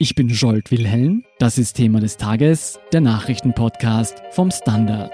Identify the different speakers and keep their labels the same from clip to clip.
Speaker 1: Ich bin Jolt Wilhelm. Das ist Thema des Tages, der Nachrichtenpodcast vom Standard.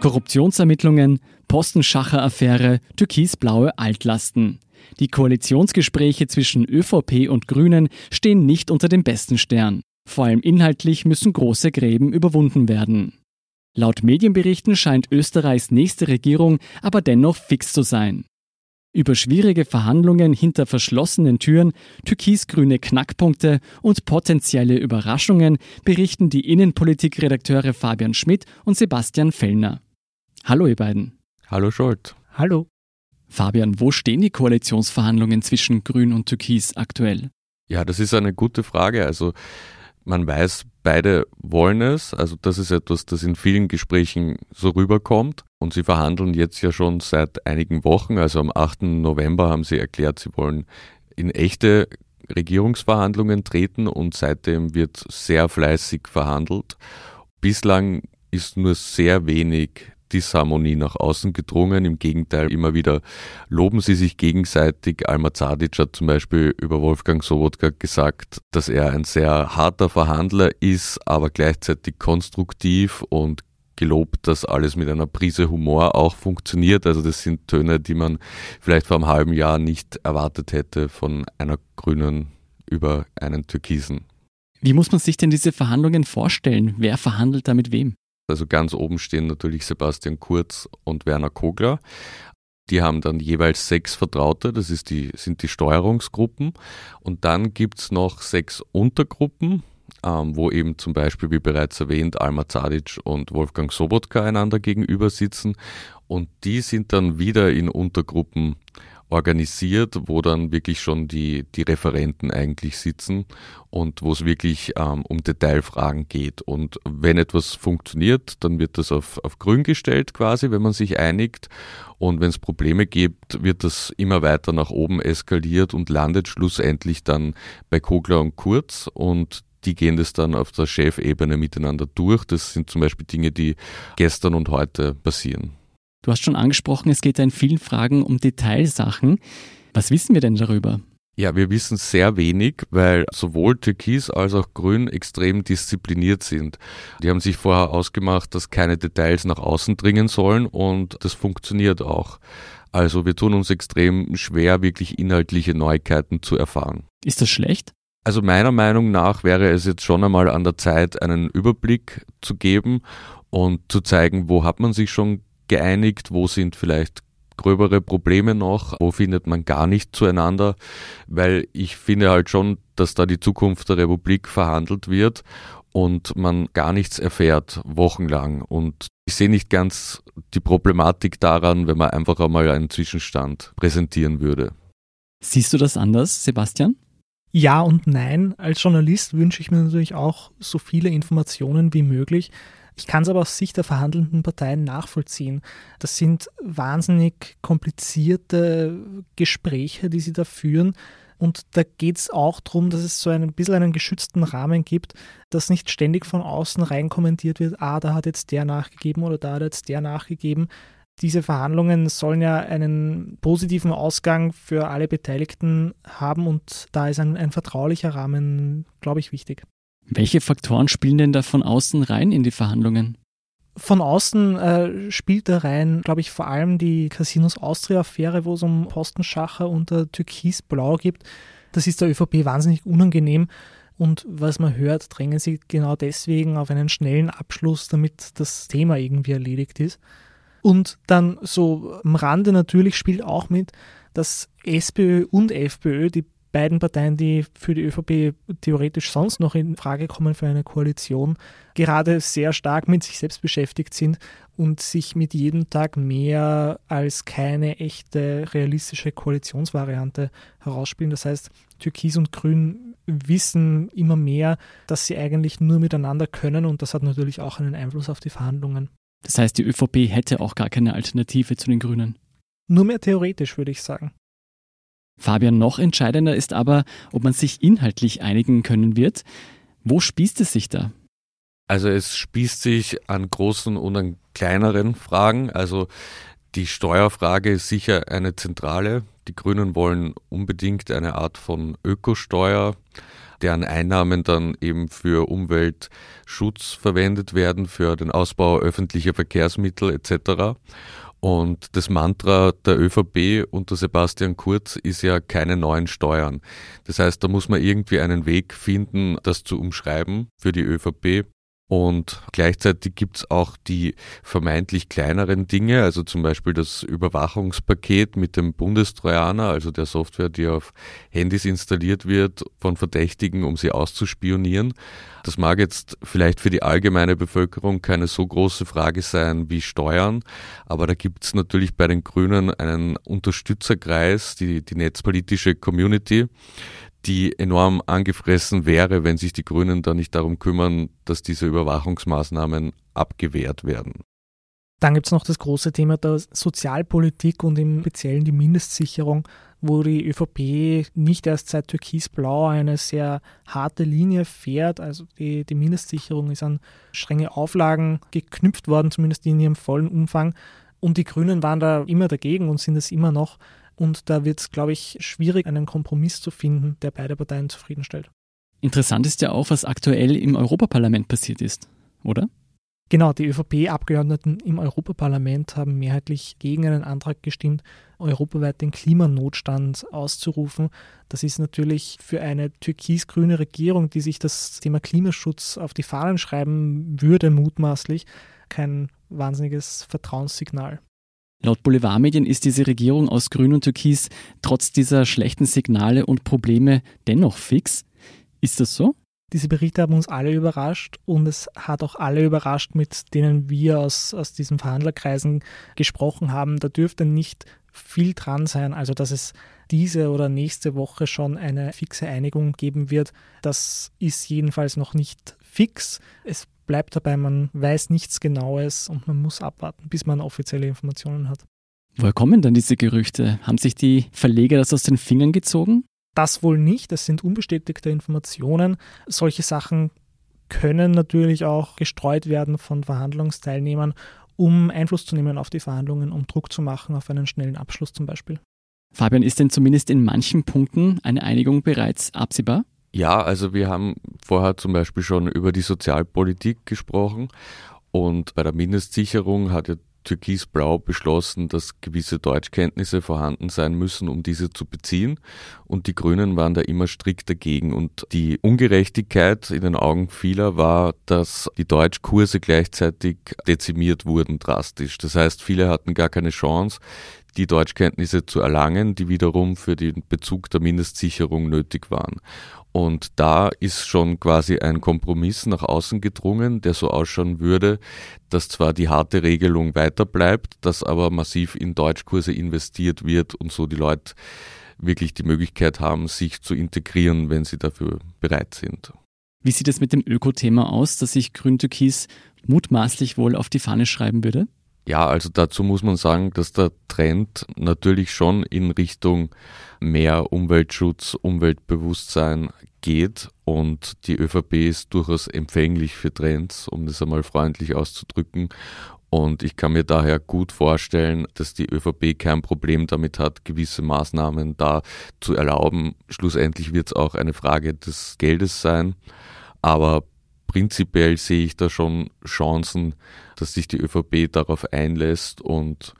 Speaker 1: Korruptionsermittlungen, Postenschacher-Affäre, türkisblaue Altlasten. Die Koalitionsgespräche zwischen ÖVP und Grünen stehen nicht unter dem besten Stern. Vor allem inhaltlich müssen große Gräben überwunden werden. Laut Medienberichten scheint Österreichs nächste Regierung aber dennoch fix zu sein. Über schwierige Verhandlungen hinter verschlossenen Türen, türkisgrüne Knackpunkte und potenzielle Überraschungen berichten die Innenpolitikredakteure Fabian Schmidt und Sebastian Fellner. Hallo ihr beiden.
Speaker 2: Hallo Scholt.
Speaker 3: Hallo.
Speaker 1: Fabian, wo stehen die Koalitionsverhandlungen zwischen Grün und Türkis aktuell?
Speaker 2: Ja, das ist eine gute Frage. Also man weiß, beide wollen es. Also das ist etwas, das in vielen Gesprächen so rüberkommt. Und sie verhandeln jetzt ja schon seit einigen Wochen. Also am 8. November haben sie erklärt, sie wollen in echte Regierungsverhandlungen treten und seitdem wird sehr fleißig verhandelt. Bislang ist nur sehr wenig Disharmonie nach außen gedrungen. Im Gegenteil, immer wieder loben sie sich gegenseitig. Alma Zadic hat zum Beispiel über Wolfgang Sobotka gesagt, dass er ein sehr harter Verhandler ist, aber gleichzeitig konstruktiv und gelobt, dass alles mit einer Prise Humor auch funktioniert. Also das sind Töne, die man vielleicht vor einem halben Jahr nicht erwartet hätte von einer Grünen über einen Türkisen.
Speaker 1: Wie muss man sich denn diese Verhandlungen vorstellen? Wer verhandelt da mit wem?
Speaker 2: Also ganz oben stehen natürlich Sebastian Kurz und Werner Kogler. Die haben dann jeweils sechs Vertraute, das ist die, sind die Steuerungsgruppen. Und dann gibt es noch sechs Untergruppen, ähm, wo eben zum Beispiel, wie bereits erwähnt, Alma Zadic und Wolfgang Sobotka einander gegenüber sitzen. Und die sind dann wieder in Untergruppen organisiert, wo dann wirklich schon die, die Referenten eigentlich sitzen und wo es wirklich ähm, um Detailfragen geht. Und wenn etwas funktioniert, dann wird das auf, auf grün gestellt quasi, wenn man sich einigt. Und wenn es Probleme gibt, wird das immer weiter nach oben eskaliert und landet schlussendlich dann bei Kogler und Kurz. Und die gehen das dann auf der Chefebene miteinander durch. Das sind zum Beispiel Dinge, die gestern und heute passieren.
Speaker 1: Du hast schon angesprochen, es geht ja in vielen Fragen um Detailsachen. Was wissen wir denn darüber?
Speaker 2: Ja, wir wissen sehr wenig, weil sowohl Türkis als auch Grün extrem diszipliniert sind. Die haben sich vorher ausgemacht, dass keine Details nach außen dringen sollen und das funktioniert auch. Also wir tun uns extrem schwer, wirklich inhaltliche Neuigkeiten zu erfahren.
Speaker 1: Ist das schlecht?
Speaker 2: Also meiner Meinung nach wäre es jetzt schon einmal an der Zeit, einen Überblick zu geben und zu zeigen, wo hat man sich schon geeinigt, wo sind vielleicht gröbere Probleme noch, wo findet man gar nicht zueinander, weil ich finde halt schon, dass da die Zukunft der Republik verhandelt wird und man gar nichts erfährt, wochenlang. Und ich sehe nicht ganz die Problematik daran, wenn man einfach einmal einen Zwischenstand präsentieren würde.
Speaker 1: Siehst du das anders, Sebastian?
Speaker 3: Ja und nein. Als Journalist wünsche ich mir natürlich auch so viele Informationen wie möglich. Ich kann es aber aus Sicht der verhandelnden Parteien nachvollziehen. Das sind wahnsinnig komplizierte Gespräche, die sie da führen. Und da geht es auch darum, dass es so ein bisschen einen geschützten Rahmen gibt, dass nicht ständig von außen rein kommentiert wird, ah, da hat jetzt der nachgegeben oder da hat jetzt der nachgegeben. Diese Verhandlungen sollen ja einen positiven Ausgang für alle Beteiligten haben und da ist ein, ein vertraulicher Rahmen, glaube ich, wichtig.
Speaker 1: Welche Faktoren spielen denn da von außen rein in die Verhandlungen?
Speaker 3: Von außen äh, spielt da rein, glaube ich, vor allem die Casinos Austria-Affäre, wo es um Postenschacher unter Türkis-Blau gibt. Das ist der ÖVP wahnsinnig unangenehm. Und was man hört, drängen sie genau deswegen auf einen schnellen Abschluss, damit das Thema irgendwie erledigt ist. Und dann so am Rande natürlich spielt auch mit, dass SPÖ und FPÖ, die beiden Parteien, die für die ÖVP theoretisch sonst noch in Frage kommen für eine Koalition, gerade sehr stark mit sich selbst beschäftigt sind und sich mit jedem Tag mehr als keine echte realistische Koalitionsvariante herausspielen. Das heißt, Türkis und Grün wissen immer mehr, dass sie eigentlich nur miteinander können und das hat natürlich auch einen Einfluss auf die Verhandlungen.
Speaker 1: Das heißt, die ÖVP hätte auch gar keine Alternative zu den Grünen.
Speaker 3: Nur mehr theoretisch, würde ich sagen.
Speaker 1: Fabian, noch entscheidender ist aber, ob man sich inhaltlich einigen können wird. Wo spießt es sich da?
Speaker 2: Also es spießt sich an großen und an kleineren Fragen. Also Die Steuerfrage ist sicher eine zentrale. Die Grünen wollen unbedingt eine Art von Ökosteuer, deren Einnahmen dann eben für Umweltschutz verwendet werden, für den Ausbau öffentlicher Verkehrsmittel etc. Und das Mantra der ÖVP unter Sebastian Kurz ist ja keine neuen Steuern. Das heißt, da muss man irgendwie einen Weg finden, das zu umschreiben für die ÖVP. Und gleichzeitig gibt's auch die vermeintlich kleineren Dinge, also zum Beispiel das Überwachungspaket mit dem Bundestrojaner, also der Software, die auf Handys installiert wird von Verdächtigen, um sie auszuspionieren. Das mag jetzt vielleicht für die allgemeine Bevölkerung keine so große Frage sein wie Steuern, aber da gibt's natürlich bei den Grünen einen Unterstützerkreis, die, die netzpolitische Community, die enorm angefressen wäre, wenn sich die Grünen da nicht darum kümmern, dass diese Überwachungsmaßnahmen abgewehrt werden.
Speaker 3: Dann gibt es noch das große Thema der Sozialpolitik und im Speziellen die Mindestsicherung, wo die ÖVP nicht erst seit Türkisblau eine sehr harte Linie fährt. Also die, die Mindestsicherung ist an strenge Auflagen geknüpft worden, zumindest in ihrem vollen Umfang. Und die Grünen waren da immer dagegen und sind es immer noch. Und da wird es, glaube ich, schwierig, einen Kompromiss zu finden, der beide Parteien zufriedenstellt.
Speaker 1: Interessant ist ja auch, was aktuell im Europaparlament passiert ist, oder?
Speaker 3: Genau, die ÖVP-Abgeordneten im Europaparlament haben mehrheitlich gegen einen Antrag gestimmt, europaweit den Klimanotstand auszurufen. Das ist natürlich für eine türkis-grüne Regierung, die sich das Thema Klimaschutz auf die Fahnen schreiben würde, mutmaßlich kein wahnsinniges Vertrauenssignal.
Speaker 1: Laut Boulevardmedien ist diese Regierung aus Grün und Türkis trotz dieser schlechten Signale und Probleme dennoch fix. Ist das so?
Speaker 3: Diese Berichte haben uns alle überrascht und es hat auch alle überrascht, mit denen wir aus, aus diesen Verhandlerkreisen gesprochen haben. Da dürfte nicht viel dran sein, also dass es diese oder nächste Woche schon eine fixe Einigung geben wird. Das ist jedenfalls noch nicht fix. Es bleibt dabei, man weiß nichts Genaues und man muss abwarten, bis man offizielle Informationen hat.
Speaker 1: Woher kommen dann diese Gerüchte? Haben sich die Verleger das aus den Fingern gezogen?
Speaker 3: Das wohl nicht, das sind unbestätigte Informationen. Solche Sachen können natürlich auch gestreut werden von Verhandlungsteilnehmern, um Einfluss zu nehmen auf die Verhandlungen, um Druck zu machen auf einen schnellen Abschluss zum Beispiel.
Speaker 1: Fabian, ist denn zumindest in manchen Punkten eine Einigung bereits absehbar?
Speaker 2: Ja, also wir haben vorher zum Beispiel schon über die Sozialpolitik gesprochen und bei der Mindestsicherung hat ja Türkisblau beschlossen, dass gewisse Deutschkenntnisse vorhanden sein müssen, um diese zu beziehen. Und die Grünen waren da immer strikt dagegen. Und die Ungerechtigkeit in den Augen vieler war, dass die Deutschkurse gleichzeitig dezimiert wurden drastisch. Das heißt, viele hatten gar keine Chance, die Deutschkenntnisse zu erlangen, die wiederum für den Bezug der Mindestsicherung nötig waren. Und da ist schon quasi ein Kompromiss nach außen gedrungen, der so ausschauen würde, dass zwar die harte Regelung weiter bleibt, dass aber massiv in Deutschkurse investiert wird und so die Leute wirklich die Möglichkeit haben, sich zu integrieren, wenn sie dafür bereit sind.
Speaker 1: Wie sieht es mit dem Öko-Thema aus, das sich Grün-Türkis mutmaßlich wohl auf die Fahne schreiben würde?
Speaker 2: Ja, also dazu muss man sagen, dass der Trend natürlich schon in Richtung mehr Umweltschutz, Umweltbewusstsein geht und die ÖVP ist durchaus empfänglich für Trends, um das einmal freundlich auszudrücken. Und ich kann mir daher gut vorstellen, dass die ÖVP kein Problem damit hat, gewisse Maßnahmen da zu erlauben. Schlussendlich wird es auch eine Frage des Geldes sein. Aber prinzipiell sehe ich da schon Chancen, dass sich die ÖVP darauf einlässt. Und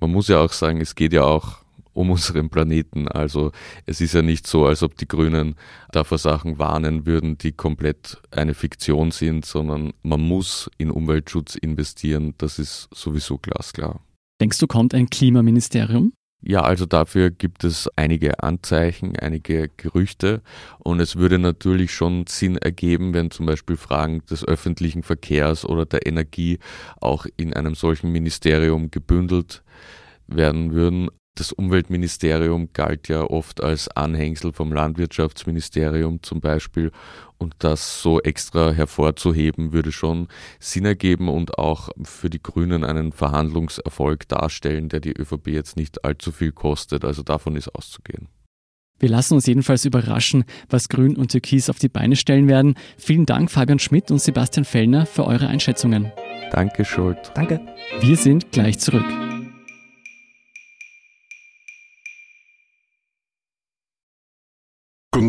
Speaker 2: man muss ja auch sagen, es geht ja auch um unseren Planeten. Also es ist ja nicht so, als ob die Grünen da vor Sachen warnen würden, die komplett eine Fiktion sind, sondern man muss in Umweltschutz investieren. Das ist sowieso glasklar.
Speaker 1: Denkst du, kommt ein Klimaministerium?
Speaker 2: Ja, also dafür gibt es einige Anzeichen, einige Gerüchte und es würde natürlich schon Sinn ergeben, wenn zum Beispiel Fragen des öffentlichen Verkehrs oder der Energie auch in einem solchen Ministerium gebündelt werden würden. Das Umweltministerium galt ja oft als Anhängsel vom Landwirtschaftsministerium zum Beispiel und das so extra hervorzuheben, würde schon Sinn ergeben und auch für die Grünen einen Verhandlungserfolg darstellen, der die ÖVP jetzt nicht allzu viel kostet. Also davon ist auszugehen.
Speaker 1: Wir lassen uns jedenfalls überraschen, was Grün und Türkis auf die Beine stellen werden. Vielen Dank, Fabian Schmidt und Sebastian Fellner, für eure Einschätzungen.
Speaker 2: Danke, Schuld.
Speaker 3: Danke.
Speaker 1: Wir sind gleich zurück.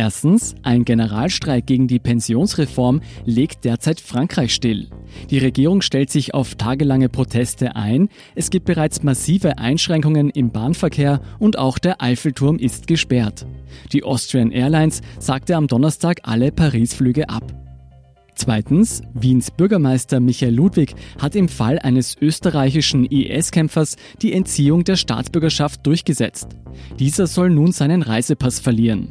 Speaker 1: Erstens, ein Generalstreik gegen die Pensionsreform legt derzeit Frankreich still. Die Regierung stellt sich auf tagelange Proteste ein, es gibt bereits massive Einschränkungen im Bahnverkehr und auch der Eiffelturm ist gesperrt. Die Austrian Airlines sagte am Donnerstag alle Paris-Flüge ab. Zweitens, Wiens Bürgermeister Michael Ludwig hat im Fall eines österreichischen IS-Kämpfers die Entziehung der Staatsbürgerschaft durchgesetzt. Dieser soll nun seinen Reisepass verlieren.